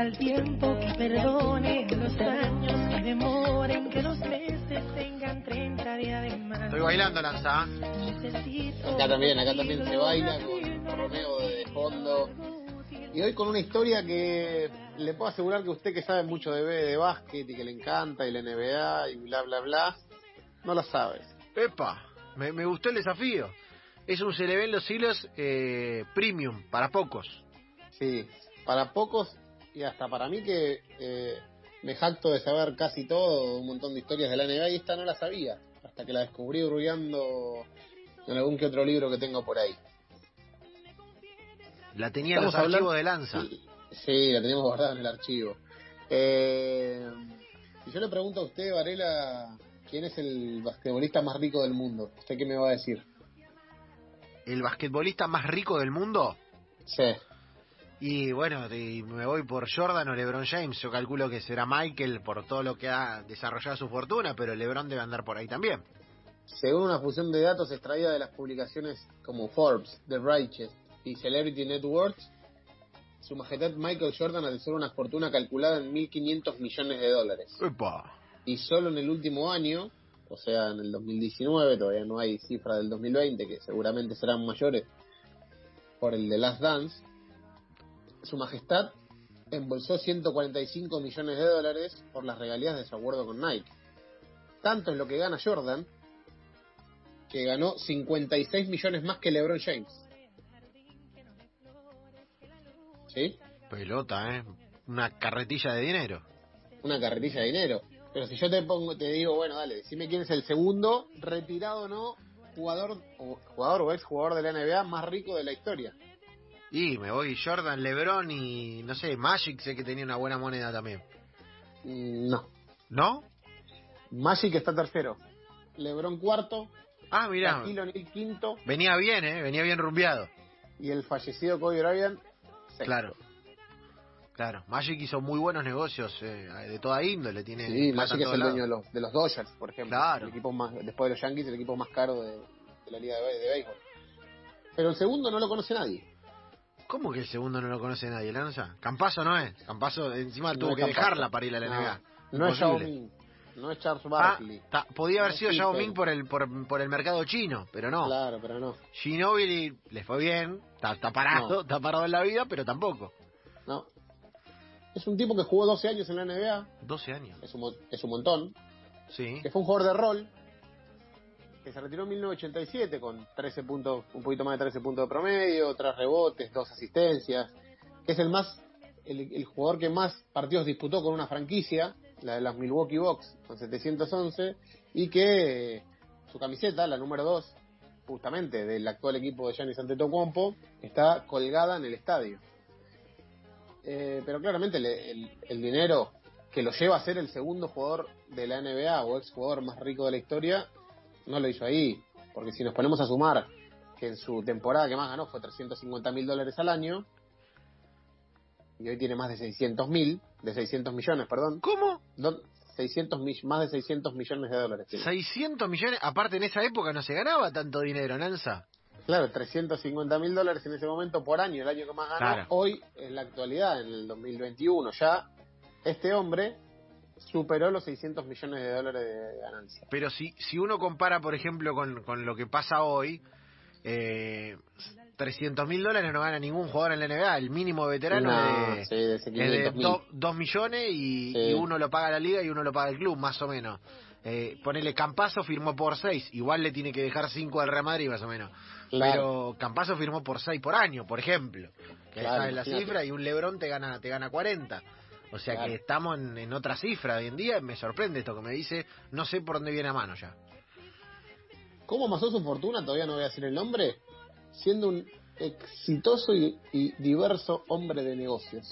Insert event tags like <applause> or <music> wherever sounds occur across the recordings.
Dile al tiempo que perdone los años que demoren, que los meses tengan 30 días de más. Estoy bailando, Lanza. Acá también, acá también se baila con Romeo de fondo. Y hoy con una historia que le puedo asegurar que usted que sabe mucho de, de básquet y que le encanta y la NBA y bla bla bla, no la sabe. Epa, me, me gustó el desafío. Es un se le ven los hilos eh, premium, para pocos. Sí, para pocos y hasta para mí que eh, me jacto de saber casi todo, un montón de historias de la NBA y esta no la sabía, hasta que la descubrí hurgando en algún que otro libro que tengo por ahí. La tenía en los archivos hablando- de Lanza. Sí, sí, la tenemos guardada en el archivo. Eh, si yo le pregunto a usted, Varela, quién es el basquetbolista más rico del mundo, ¿usted qué me va a decir? ¿El basquetbolista más rico del mundo? Sí. Y bueno, me voy por Jordan o LeBron James. Yo calculo que será Michael por todo lo que ha desarrollado su fortuna, pero LeBron debe andar por ahí también. Según una fusión de datos extraída de las publicaciones como Forbes, The Righteous y Celebrity Networks, su majestad Michael Jordan alcanzó una fortuna calculada en 1.500 millones de dólares. Epa. Y solo en el último año, o sea, en el 2019, todavía no hay cifra del 2020, que seguramente serán mayores por el de Last Dance, su majestad embolsó 145 millones de dólares por las regalías de su acuerdo con Nike. Tanto es lo que gana Jordan, que ganó 56 millones más que LeBron James. ¿Sí? Pelota, ¿eh? Una carretilla de dinero. Una carretilla de dinero. Pero si yo te pongo, te digo, bueno, dale, decime quién es el segundo, retirado o no, jugador o jugador o ex jugador de la NBA más rico de la historia. Y me voy Jordan, LeBron y no sé, Magic sé que tenía una buena moneda también. Mm, No. ¿No? Magic está tercero. LeBron cuarto. Ah, mirá. Shaquille quinto. Venía bien, ¿eh? Venía bien rumbeado. Y el fallecido Kobe Bryant sexto. Claro. Claro. Magic hizo muy buenos negocios eh, de toda índole. Tiene Sí, Magic es el dueño de los, de los Dodgers, por ejemplo. Claro. El equipo más, después de los Yankees, el equipo más caro de, de la liga de, de béisbol. Pero el segundo no lo conoce nadie. ¿Cómo que el segundo no lo conoce nadie, Lanza? Campazo no es. Campazo encima No tuvo que Campazo. dejarla para ir a la No, NBA. No es Yao. Ming. No es Charles Ah, Barkley. ta- podía haber No sido Yao. Ming por el, por, por el mercado chino, pero no. Claro, pero no. Ginobili le fue bien, está, está parado, No. está parado en la vida, pero tampoco. No. Es un tipo que jugó 12 años en la NBA, 12 años. es un, es un montón, Sí. que fue un jugador de rol, que se retiró en 1987 con 13 puntos, un poquito más de 13 puntos de promedio, tres rebotes, dos asistencias, que es el más, el, el jugador que más partidos disputó con una franquicia, la de las Milwaukee Bucks, con 711, y que eh, su camiseta, la número 2, justamente del actual equipo de Giannis Antetokounmpo, está colgada en el estadio. Eh, pero claramente el, el- el dinero que lo lleva a ser el segundo jugador de la NBA o ex jugador más rico de la historia, no lo hizo ahí. Porque si nos ponemos a sumar que en su temporada que más ganó fue 350 mil dólares al año, y hoy tiene más de 600 mil, de 600 millones, perdón, ¿Cómo? do- 600 mi- más de 600 millones de dólares. tiene. 600 millones. Aparte, en esa época no se ganaba tanto dinero, Nanza. Claro, 350 mil dólares en ese momento por año, el año que más ganó. Claro. Hoy, en la actualidad, en el 2021, ya este hombre superó los 600 millones de dólares de ganancia. Pero si, si uno compara, por ejemplo, con, con lo que pasa hoy, eh, 300 mil dólares no gana ningún jugador en la NBA. El mínimo veterano No, es sí, de, de es de 500 mil. 2 millones y, Sí. y uno lo paga la liga y uno lo paga el club, más o menos. Eh, ponele Campazo firmó por 6, igual le tiene que dejar 5 al Real Madrid, más o menos. Claro. Pero Campazo firmó por 6 por año, por ejemplo. Que Claro, la cifra y un Lebrón te gana te gana 40. O sea Claro. que estamos en, en otra cifra hoy en día. Me sorprende esto que me dice. No sé por dónde viene a mano ya. ¿Cómo amasó su fortuna? Todavía no voy a decir el nombre. Siendo un exitoso y, y diverso hombre de negocios.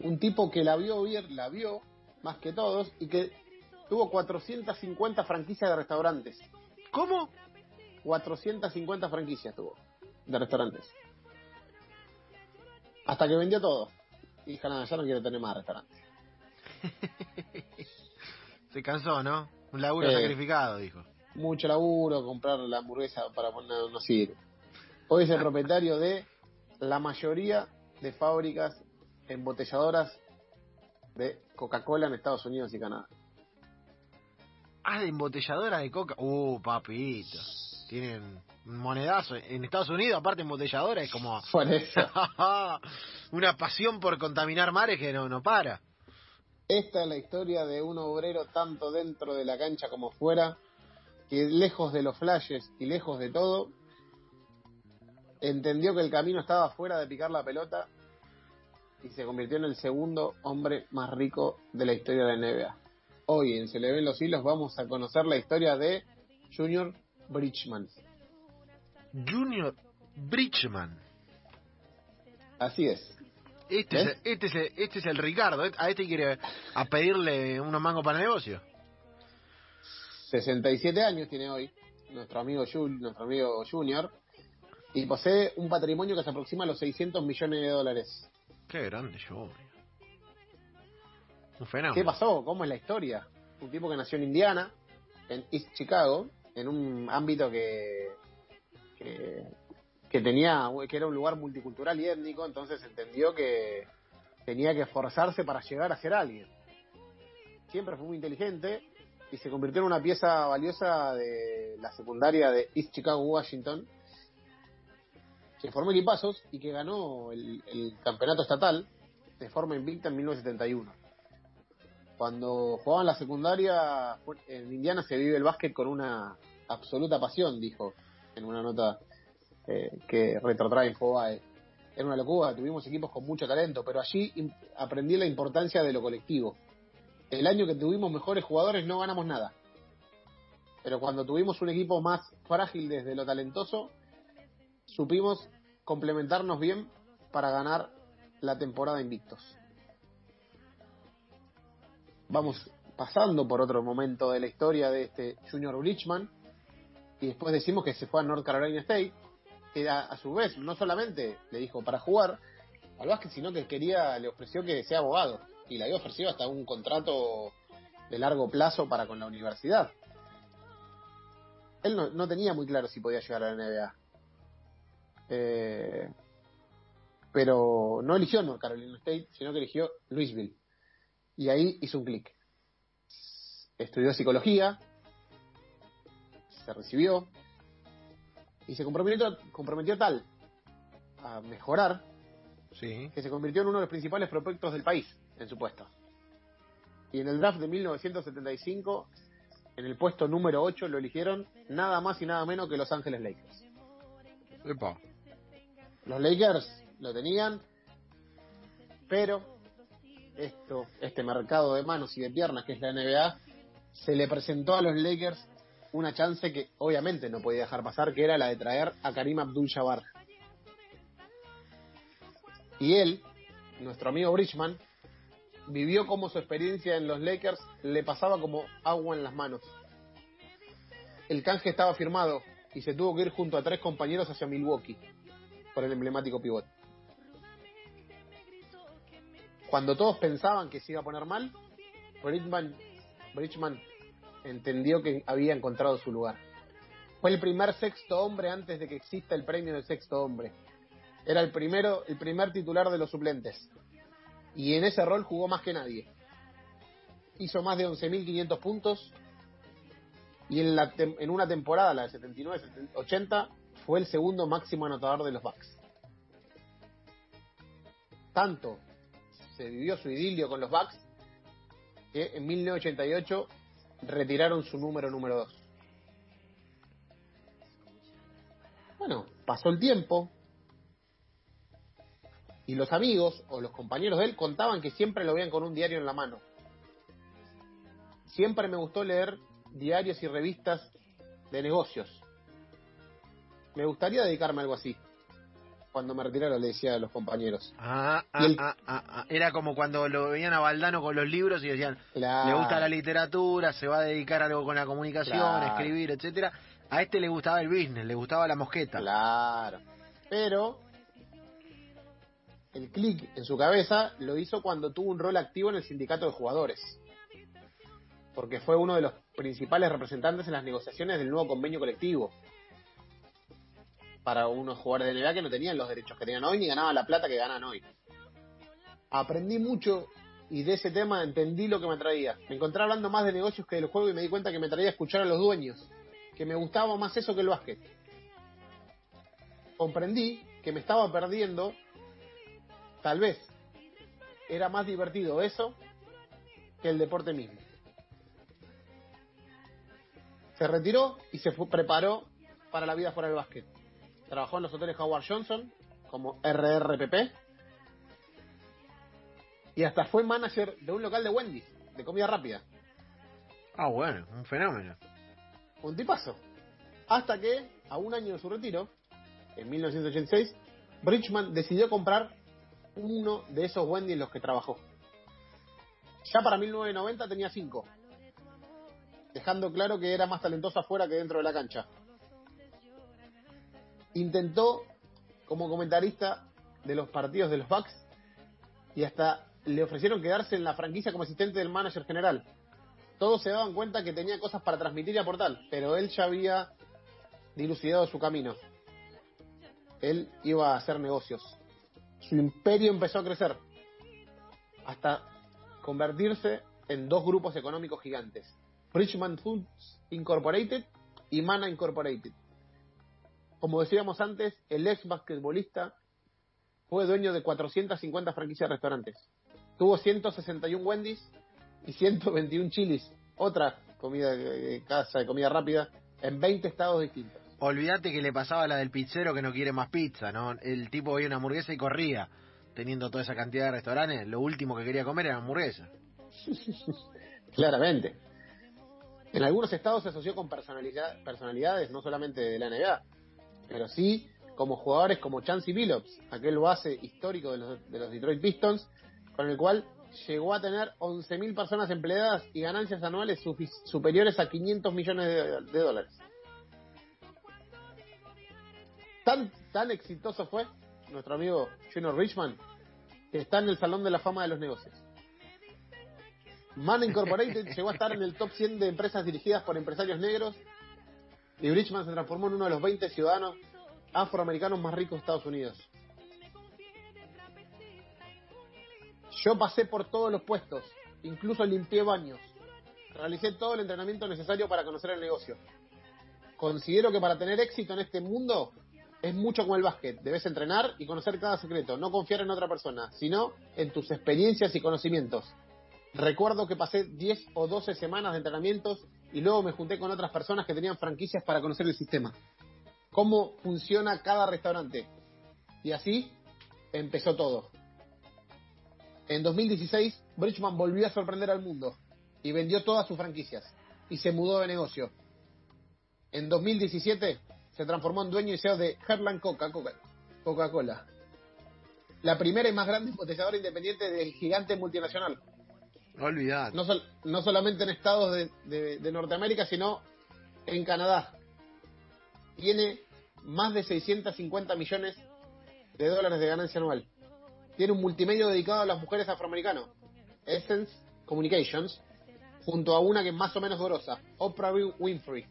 Un tipo que la vio bien, la vio más que todos y que tuvo 450 franquicias de restaurantes. ¿Cómo? 450 franquicias tuvo de restaurantes. Hasta que vendió todo. Y dijo, nada, ya no quiero tener más restaurantes. <laughs> Se cansó, ¿no? Un laburo sacrificado, dijo. Mucho laburo, comprar la hamburguesa para poner no sirve. Hoy es el propietario de la mayoría de fábricas embotelladoras de Coca-Cola en Estados Unidos y Canadá. Ah, de embotelladora de coca. Uh, papito. Tienen monedazo. En Estados Unidos, aparte embotelladora, es como <laughs> Por eso, <laughs> una pasión por contaminar mares que no, no para. esta es la historia de un obrero tanto dentro de la cancha como fuera, que lejos de los flashes y lejos de todo, entendió que el camino estaba fuera de picar la pelota y se convirtió en el segundo hombre más rico de la historia de la NBA. Hoy en Se le ven los hilos vamos a conocer la historia de Junior Bridgman. Junior Bridgman. Así es. Este es, este, es el, este es el Ricardo. A este quiere a pedirle unos mangos para el negocio. 67 años tiene hoy nuestro amigo Jul, nuestro amigo Junior y posee un patrimonio que se aproxima a los 600 millones de dólares. Qué grande Junior. Un fenómeno. ¿Qué pasó? ¿Cómo es la historia? Un tipo que nació en Indiana, en East Chicago, en un ámbito que, que, tenía, que era un lugar multicultural y étnico, entonces entendió que tenía que esforzarse para llegar a ser alguien. Siempre fue muy inteligente y se convirtió en una pieza valiosa de la secundaria de East Chicago, Washington, que formó equipazos y que ganó el, el campeonato estatal de forma invicta en 1971 cuando jugaban la secundaria en Indiana se vive el básquet con una absoluta pasión, dijo en una nota eh, que retrotrae en Fobae. Era una locura, tuvimos equipos con mucho talento, pero allí aprendí la importancia de lo colectivo. El año que tuvimos mejores jugadores no ganamos nada. Pero cuando tuvimos un equipo más frágil desde lo talentoso, supimos complementarnos bien para ganar la temporada invictos vamos pasando por otro momento de la historia de este Junior Richman y después decimos que se fue a North Carolina State que a, su vez no solamente le dijo para jugar al básquet sino que quería le ofreció que sea abogado y le había ofrecido hasta un contrato de largo plazo para con la universidad. Él no, no tenía muy claro si podía llegar a la NBA Eh, pero no eligió North Carolina State sino que eligió Louisville y ahí hizo un clic. Estudió psicología, se recibió y se comprometió, comprometió tal a mejorar Sí. que se convirtió en uno de los principales prospectos del país en su puesto. Y en el draft de 1975, en el puesto número 8, lo eligieron nada más y nada menos que Los Ángeles Lakers. Epa. Los Lakers lo tenían, pero esto, este mercado de manos y de piernas que es la NBA, se le presentó a los Lakers una chance que obviamente no podía dejar pasar, que era la de traer a Karim Abdul-Jabbar. Y él, nuestro amigo Bridgman, vivió como su experiencia en los Lakers le pasaba como agua en las manos. El canje estaba firmado y se tuvo que ir junto a tres compañeros hacia Milwaukee por el emblemático pivot. Cuando todos pensaban que se iba a poner mal, Bridgman, entendió que había encontrado su lugar. Fue el primer sexto hombre antes de que exista el premio del sexto hombre. Era el primero, el primer titular de los suplentes. Y en ese rol jugó más que nadie. Hizo más de 11.500 puntos. Y en, en una temporada, la de 79-80, fue el segundo máximo anotador de los Bucks. Tanto se vivió su idilio con los Bucks que en 1988 retiraron su número número 2. Bueno, pasó el tiempo y los amigos o los compañeros de él contaban que siempre lo veían con un diario en la mano. Siempre me gustó leer diarios y revistas de negocios. Me gustaría dedicarme a algo así. Cuando me retirara le decía a los compañeros. Ah, ah, el- ah, ah, ah. Era como cuando lo veían a Valdano con los libros y decían, Claro. le gusta la literatura, se va a dedicar a algo con la comunicación, Claro. escribir, etcétera. A este le gustaba el business, le gustaba la mosqueta. Claro. Pero el clic en su cabeza lo hizo cuando tuvo un rol activo en el sindicato de jugadores. Porque fue uno de los principales representantes en las negociaciones del nuevo convenio colectivo. Para unos jugadores de NBA que no tenían los derechos que tenían hoy ni ganaban la plata que ganan hoy. Aprendí mucho y de ese tema entendí lo que me atraía. Me encontré hablando más de negocios que del juego y me di cuenta que me traía escuchar a los dueños, que me gustaba más eso que el básquet. Comprendí que me estaba perdiendo, tal vez era más divertido eso que el deporte mismo. Se retiró y se fue- preparó para la vida fuera del básquet. Trabajó en los hoteles Howard Johnson como RRPP y hasta fue manager de un local de Wendy's, de comida rápida. Ah, bueno, un fenómeno. Un tipazo. Hasta que, a un año de su retiro, en 1986, Bridgman decidió comprar uno de esos Wendy's en los que trabajó. Ya para 1990 tenía cinco, dejando claro que era más talentoso afuera que dentro de la cancha. Intentó como comentarista de los partidos de los Bucks y hasta le ofrecieron quedarse en la franquicia como asistente del manager general. Todos se daban cuenta que tenía cosas para transmitir y aportar, pero él ya había dilucidado su camino. Él iba a hacer negocios. Su imperio empezó a crecer hasta convertirse en dos grupos económicos gigantes. Bridgman Foods Incorporated y Mana Incorporated. Como decíamos antes, el ex basquetbolista fue dueño de 450 franquicias de restaurantes. Tuvo 161 Wendy's y 121 Chili's, otra comida de casa de comida rápida, en 20 estados distintos. Olvídate que le pasaba la del pizzero que no quiere más pizza, ¿no? El tipo veía una hamburguesa y corría, teniendo toda esa cantidad de restaurantes. Lo último que quería comer era hamburguesa. <laughs> Claramente. En algunos estados se asoció con personalidad- personalidades, no solamente de la NBA, pero sí como jugadores como Chansey Billups, aquel base histórico de los, de los Detroit Pistons, con el cual llegó a tener 11.000 personas empleadas y ganancias anuales superiores a 500 millones de, de dólares. Tan, tan exitoso fue nuestro amigo Junior Richman que está en el Salón de la Fama de los Negocios. Man Incorporated <laughs> llegó a estar en el top 100 de empresas dirigidas por empresarios negros y Bridgman se transformó en uno de los 20 ciudadanos afroamericanos más ricos de Estados Unidos. Yo pasé por todos los puestos, incluso limpié baños. Realicé todo el entrenamiento necesario para conocer el negocio. Considero que para tener éxito en este mundo es mucho como el básquet. Debes entrenar y conocer cada secreto, no confiar en otra persona, sino en tus experiencias y conocimientos. Recuerdo que pasé 10 o 12 semanas de entrenamientos y luego me junté con otras personas que tenían franquicias para conocer el sistema. Cómo funciona cada restaurante. Y así empezó todo. En 2016, Bridgman volvió a sorprender al mundo y vendió todas sus franquicias y se mudó de negocio. En 2017 se transformó en dueño y CEO de Heartland Coca- Coca- Coca-Cola, la primera y más grande embotelladora independiente del gigante multinacional. Olvídate. No, sol- no solamente en estados de, de- de Norteamérica, sino en Canadá. Tiene más de 650 millones de dólares de ganancia anual. Tiene un multimedio dedicado a las mujeres afroamericanas, Essence Communications, junto a una que es más o menos grosa, Oprah Winfrey.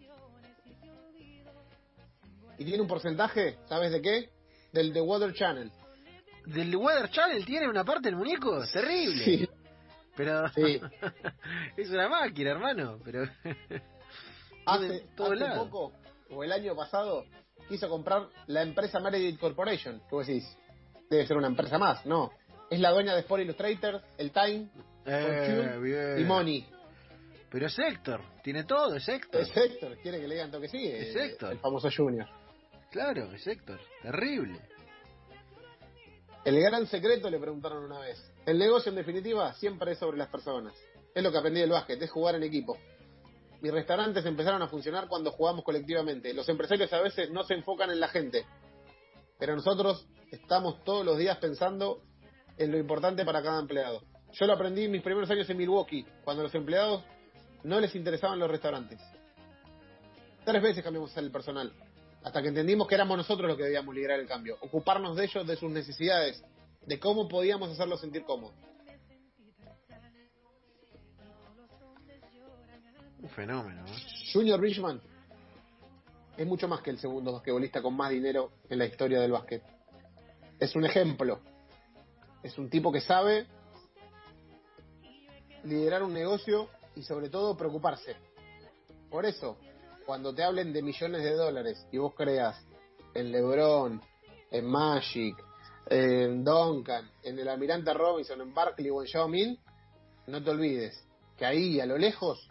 Y tiene un porcentaje, ¿sabes de qué? Del The Water Channel. ¿Del Weather Channel tiene una parte del muñeco? Terrible. Sí, <laughs> Pero Sí. <laughs> es una máquina, hermano. Pero <laughs> hace, todo poco, o el año pasado, quiso comprar la empresa Meredith Corporation. Que vos decís, debe ser una empresa más. No, es la dueña de Sport Illustrator, el Time, Eh, Fortune y Money. Pero es Héctor, tiene todo, es Héctor. Es Héctor, quiere que le digan toque sí, Es eh, Héctor. el famoso Junior. Claro, es Héctor. Terrible. El gran secreto le preguntaron una vez. El negocio, en definitiva, siempre es sobre las personas. Es lo que aprendí del básquet, es jugar en equipo. Mis restaurantes empezaron a funcionar cuando jugamos colectivamente. Los empresarios a veces no se enfocan en la gente, pero nosotros estamos todos los días pensando en lo importante para cada empleado. Yo lo aprendí en mis primeros años en Milwaukee, cuando los empleados no les interesaban los restaurantes. Tres veces cambiamos el personal, hasta que entendimos que éramos nosotros los que debíamos liderar el cambio, ocuparnos de ellos, de sus necesidades, de cómo podíamos hacerlos sentir cómodos. Un fenómeno. ¿eh? Junior Richman es mucho más que el segundo basquetbolista con más dinero en la historia del básquet. Es un ejemplo. Es un tipo que sabe liderar un negocio y sobre todo preocuparse. Por eso, cuando te hablen de millones de dólares y vos creas en LeBron, en Magic, en Duncan, en el Almirante Robinson, en Barkley o en Yao Min, no te olvides que ahí a lo lejos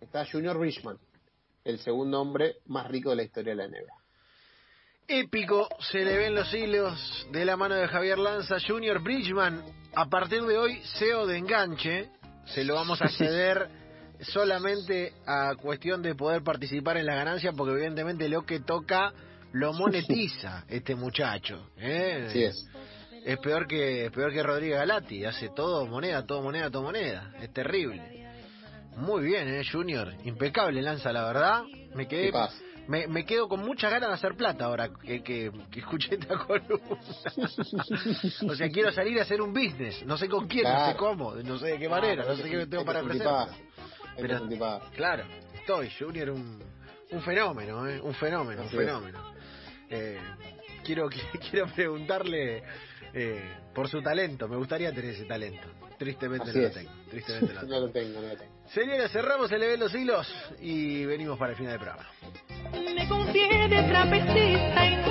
está Junior Richman, el segundo hombre más rico de la historia de la NBA. Épico, se le ven los hilos de la mano de Javier Lanza, Junior Bridgman, a partir de hoy CEO de Enganche, se lo vamos a <laughs> ceder solamente a cuestión de poder participar en la ganancia, porque evidentemente lo que toca lo <laughs> monetiza este muchacho. ¿eh? Así es. Es peor que es peor que Rodríguez Galati, hace todo moneda, todo moneda, todo moneda. Es terrible. Muy bien, eh, Junior, impecable lanza la verdad. Me quedé me, me quedo con muchas ganas de hacer plata ahora que, que, que escuché esta <laughs> columna. o sea, quiero salir a hacer un business. No sé con quién, no sé cómo, no sé de qué manera, no sé qué tengo para ofrecer. Pero... Un. Claro, estoy, Junior, un, un fenómeno, ¿eh? un fenómeno, un Así es. fenómeno. Eh, quiero, <laughs> quiero preguntarle eh, por su talento, me gustaría tener ese talento. Tristemente Así no es. lo tengo. Tristemente no lo <laughs> No tengo. lo tengo, no lo tengo. Señores, cerramos el Ven los hilos y venimos para el final del programa. Me confié de trapecista y